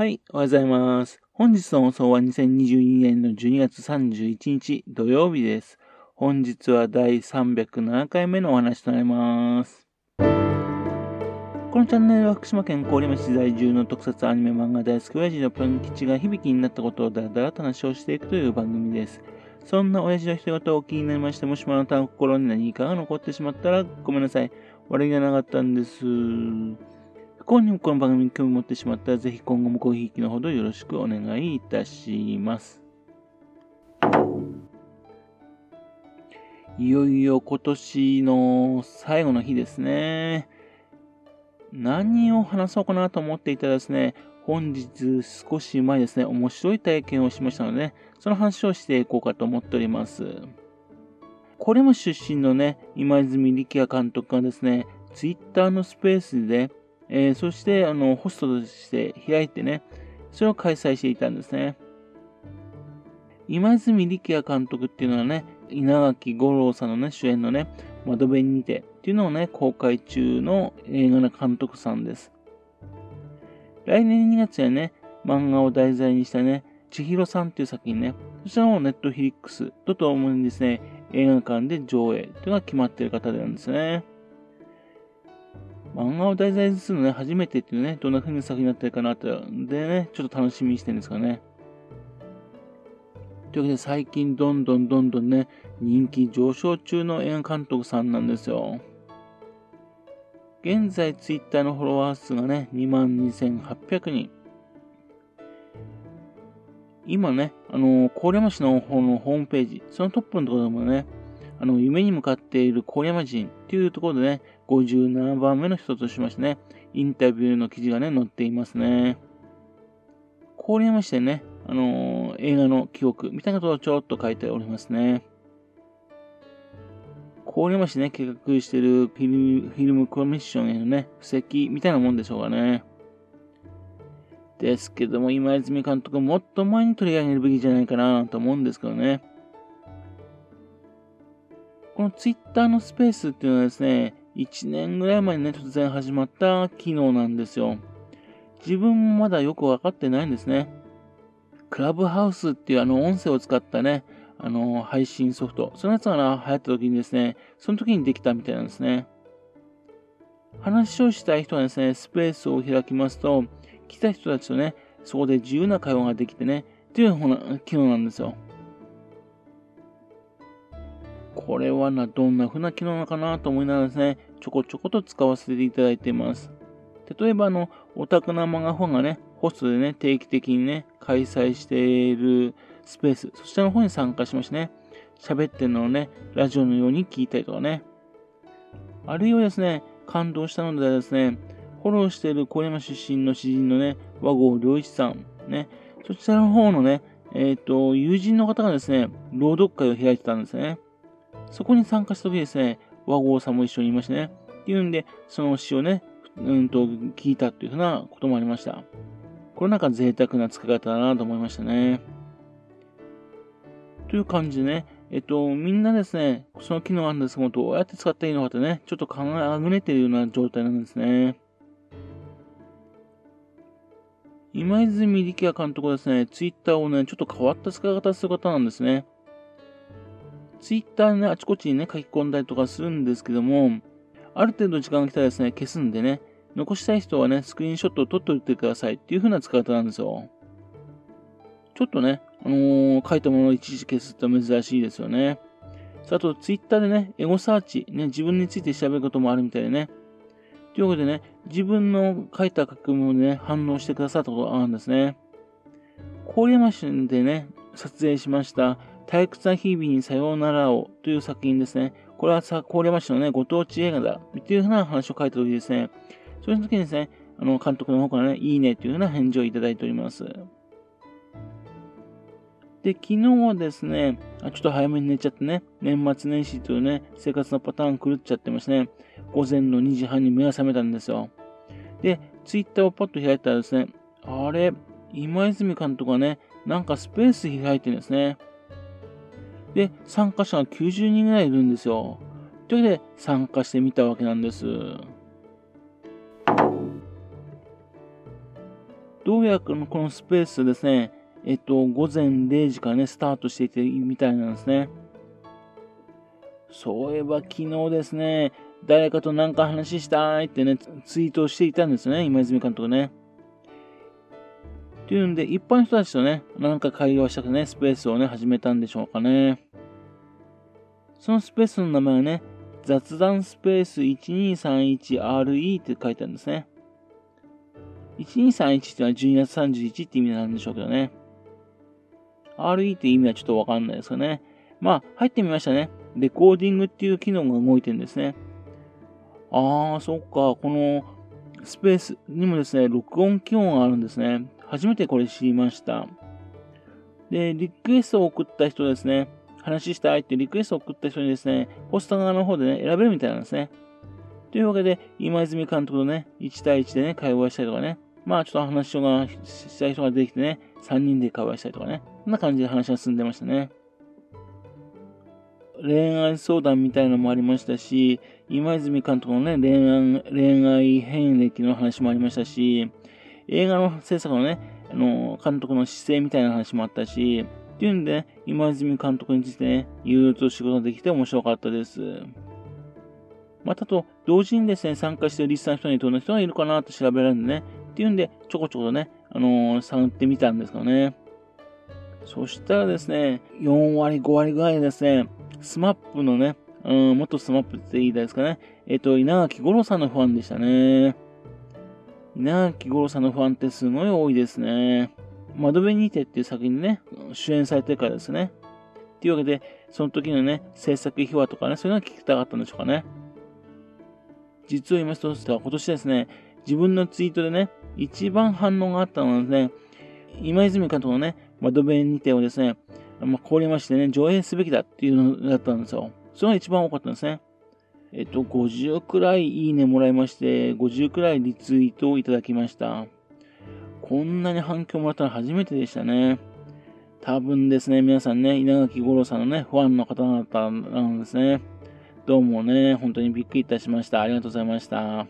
はい、おはようございます。本日の放送は2022年の12月31日土曜日です。本日は第307回目のお話となります。このチャンネルは福島県郡山市在住の特撮アニメ漫画大好き親父のぴょん吉が響きになったことをだらだらと話をしていくという番組です。そんな親父の人事を気になりまして、もしもあなたの心に何かが残ってしまったらごめんなさい。悪気がなかったんです。今にもこの番組に興味持ってしまったら、ぜひ今後もごひいきのほどよろしくお願いいたします。いよいよ今年の最後の日ですね。何を話そうかなと思っていたらですね、本日少し前ですね、面白い体験をしましたので、ね、その話をしていこうかと思っております。これも出身のね、今泉力也監督がですね、ツイッターのスペースでえー、そして、あの、ホストとして開いてね、それを開催していたんですね。今泉力也監督っていうのはね、稲垣吾郎さんのね、主演のね、窓辺にてっていうのをね、公開中の映画の監督さんです。来年2月やね、漫画を題材にしたね、千尋さんっていう作品ね、そちらもネットフィリックスとともにですね、映画館で上映っていうのが決まっている方なんですね。漫画を題材にするのね、初めてっていうね、どんな風に作品になってるかなって、でね、ちょっと楽しみにしてるんですかね。というわけで最近どんどんどんどんね、人気上昇中の映画監督さんなんですよ。現在ツイッターのフォロワー数がね、22,800人。今ね、あの、郡山市の方のホームページ、そのトップのところでもね、あの、夢に向かっている郡山人っていうところでね、57番目の人としましてね、インタビューの記事がね、載っていますね。郡山市でね、あのー、映画の記憶みたいなことをちょっと書いておりますね。郡山市ね、計画しているフィルムコミッションへのね、布石みたいなもんでしょうかね。ですけども、今泉監督もっと前に取り上げるべきじゃないかなと思うんですけどね。このツイッターのスペースっていうのはですね、1年ぐらい前にね、突然始まった機能なんですよ。自分もまだよくわかってないんですね。クラブハウスっていうあの音声を使ったね、あの配信ソフト、そのやつが流行った時にですね、その時にできたみたいなんですね。話をしたい人はですね、スペースを開きますと、来た人たちとね、そこで自由な会話ができてね、っていう機能なんですよ。これはな、どんな風な機能なのかなと思いながらですね、ちょこちょこと使わせていただいています。例えば、あの、オタクなマガファンがね、ホストでね、定期的にね、開催しているスペース、そちらの方に参加しましてね、喋ってるのをね、ラジオのように聞いたりとかね。あるいはですね、感動したのでですね、フォローしている小山出身の詩人のね、和合良一さん、ね、そちらの方のね、えっ、ー、と、友人の方がですね、朗読会を開いてたんですね。そこに参加した時ですね、和合さんも一緒にいましたね。っていうんで、その詩をね、うんと聞いたっていうふうなこともありました。これなんか贅沢な使い方だなと思いましたね。という感じでね、えっと、みんなですね、その機能あるんですけど、どうやって使っていいのかってね、ちょっと考えあぐねているような状態なんですね。今泉力也監督はですね、ツイッターをね、ちょっと変わった使い方する方なんですね。ツイッターね、あちこちにね、書き込んだりとかするんですけども、ある程度時間が来たらですね、消すんでね、残したい人はね、スクリーンショットを撮っておいてくださいっていう風な使い方なんですよ。ちょっとね、あのー、書いたものを一時消すって珍しいですよね。あと、ツイッターでね、エゴサーチ、ね、自分について調べることもあるみたいでね。というわけでね、自分の書いた書き込みをね、反応してくださったことがあるんですね。郡山市でね、撮影しました退屈な日々にさようならをという作品ですね。これはさ、郡山市のね、ご当地映画だ。っていうふうな話を書いた時ですね。そういう時にですね、あの、監督の方からね、いいねというふうな返事をいただいております。で、昨日はですね、あちょっと早めに寝ちゃってね、年末年始というね、生活のパターン狂っちゃってましてね、午前の2時半に目が覚めたんですよ。で、ツイッターをパッと開いたらですね、あれ、今泉監督がね、なんかスペース開いてるんですね。で、参加者が90人ぐらいいるんですよ。というわけで、参加してみたわけなんです。どうやらこのスペースですね、えっと、午前0時からね、スタートしていてみたいなんですね。そういえば昨日ですね、誰かと何か話したいってね、ツイートしていたんですね、今泉監督ね。っていうんで、一般の人たちとね、なんか会話したくね、スペースをね、始めたんでしょうかね。そのスペースの名前はね、雑談スペース 1231RE って書いてあるんですね。1231ってのは12月31って意味なんでしょうけどね。RE って意味はちょっとわかんないですよね。まあ、入ってみましたね。レコーディングっていう機能が動いてるんですね。ああ、そっか。このスペースにもですね、録音機能があるんですね。初めてこれ知りました。で、リクエストを送った人ですね、話したいってリクエストを送った人にですね、ポスター側の方でね、選べるみたいなんですね。というわけで、今泉監督とね、1対1でね、会話したりとかね、まあちょっと話がしたい人ができてね、3人で会話したりとかね、こんな感じで話が進んでましたね。恋愛相談みたいなのもありましたし、今泉監督のね、恋愛、恋愛遍歴の話もありましたし、映画の制作のね、あの、監督の姿勢みたいな話もあったし、っていうんで、ね、今泉監督についてね、いろいろと仕事ができて面白かったです。またと、同時にですね、参加しているリスナーの人にどんな人がいるかなと調べられるんでね、っていうんで、ちょこちょことね、あのー、探ってみたんですかね。そしたらですね、4割、5割ぐらいですね、 SMAP のね、うん、元 SMAP って言いたいですかね。えっと、稲垣吾郎さんのファンでしたね。稲垣吾郎さんのファンってすごい多いですね。窓辺にてっていう作品にね、主演されてるからですね。というわけで、その時のね、制作秘話とかね、そういうのが聞きたかったんでしょうかね。実を言いますと、今年ですね、自分のツイートでね、一番反応があったのはですね、今泉監督のね、窓辺にてをですね、まあ、凍りましてね、上映すべきだっていうのだったんですよ。それが一番多かったんですね。えっと、50くらいいいねもらいまして、50くらいリツイートをいただきました。こんなに反響もらったの初めてでしたね。多分ですね、皆さんね、稲垣吾郎さんのね、ファンの方々なんですね。どうもね、本当にびっくりいたしました。ありがとうございました。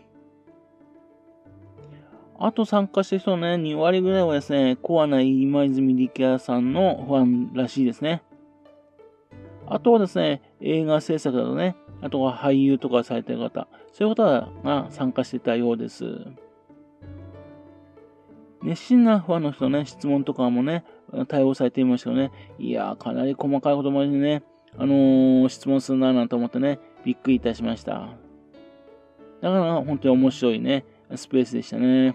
あと参加した人のね、2割ぐらいはですね、コアな今泉力也さんのファンらしいですね。あとはですね、映画制作だとね、あとは俳優とかされてる方、そういう方が参加してたようです。熱心なファンの人ね、質問とかもね、対応されていましたよね。いやー、かなり細かいことまでね、あのー、質問するなぁなんて思ってね、びっくりいたしました。だから本当に面白いね、スペースでしたね。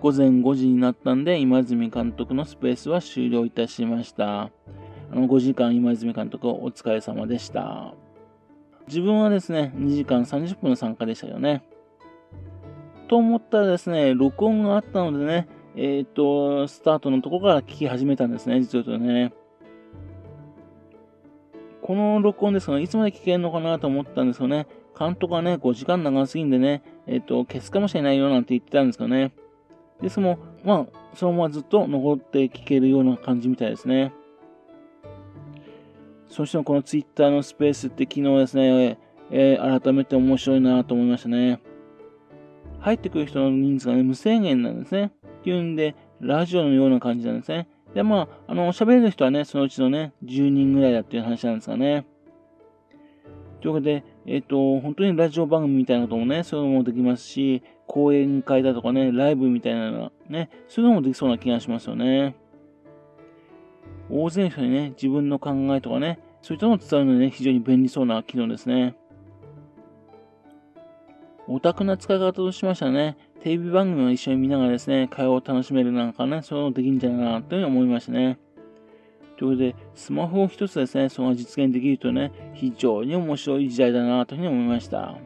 午前5時になったんで、今泉監督のスペースは終了いたしました。5時間今泉監督お疲れ様でした。自分はですね、2時間30分の参加でしたよね。と思ったらですね、録音があったのでね、えっ、ー、と、スタートのとこから聞き始めたんですね、実はとね。この録音ですが、いつまで聞けるのかなと思ったんですよね。監督はね、5時間長すぎんでね、えっ、ー、と、消すかもしれないよなんて言ってたんですかね。ですも、まあ、そのままずっと残って聞けるような感じみたいですね。そしてこの Twitter のスペースって機能ですね、えー、改めて面白いなと思いましたね。入ってくる人の人数がね、無制限なんですね。っていうんで、ラジオのような感じなんですね。で、まあ、あの、喋れる人はね、そのうちのね、10人ぐらいだっていう話なんですがね。というわけで、えっ、ー、と、本当にラジオ番組みたいなこともね、そういうのもできますし、講演会だとかね、ライブみたいなのね、そういうのもできそうな気がしますよね。大勢の人にね、自分の考えとかね、そういったのを伝えるのにね、非常に便利そうな機能ですね。オタクな使い方としましたね、テレビ番組を一緒に見ながらですね、会話を楽しめるなんかね、そういうのできるんじゃないかなというふうに思いましたね。ということで、スマホを一つですね、その実現できるとね、非常に面白い時代だなというふうに思いました。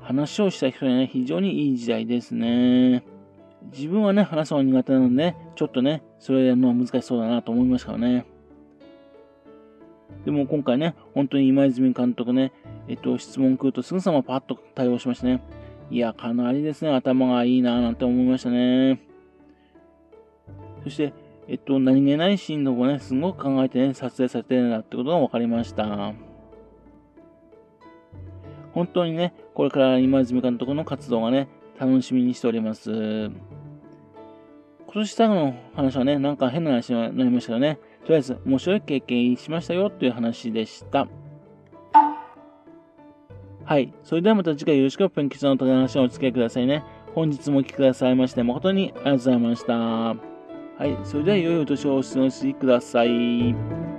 話をした人にはね、非常にいい時代ですね。自分はね、話すのが苦手なので、ね、ちょっとね、それやるのは難しそうだなと思いましたからね。でも今回ね、本当に今泉監督ね、えっと、質問来るとすぐさまパッと対応しましたね。いや、かなりですね、頭がいいなぁなんて思いましたね。そして、えっと、何気ないシーンの方ね、すごく考えてね、撮影されてるなってことが分かりました。本当にね、これから今泉監督の活動がね、楽しみにしております。今年最後の話はね、なんか変な話になりましたよね。とりあえず、面白い経験しましたよという話でした。はい。それではまた次回よろしくお勉強の話をお付き合いくださいね。本日もお聴きくださいまして誠にありがとうございました。はい。それでは良いお年をお過ごしください。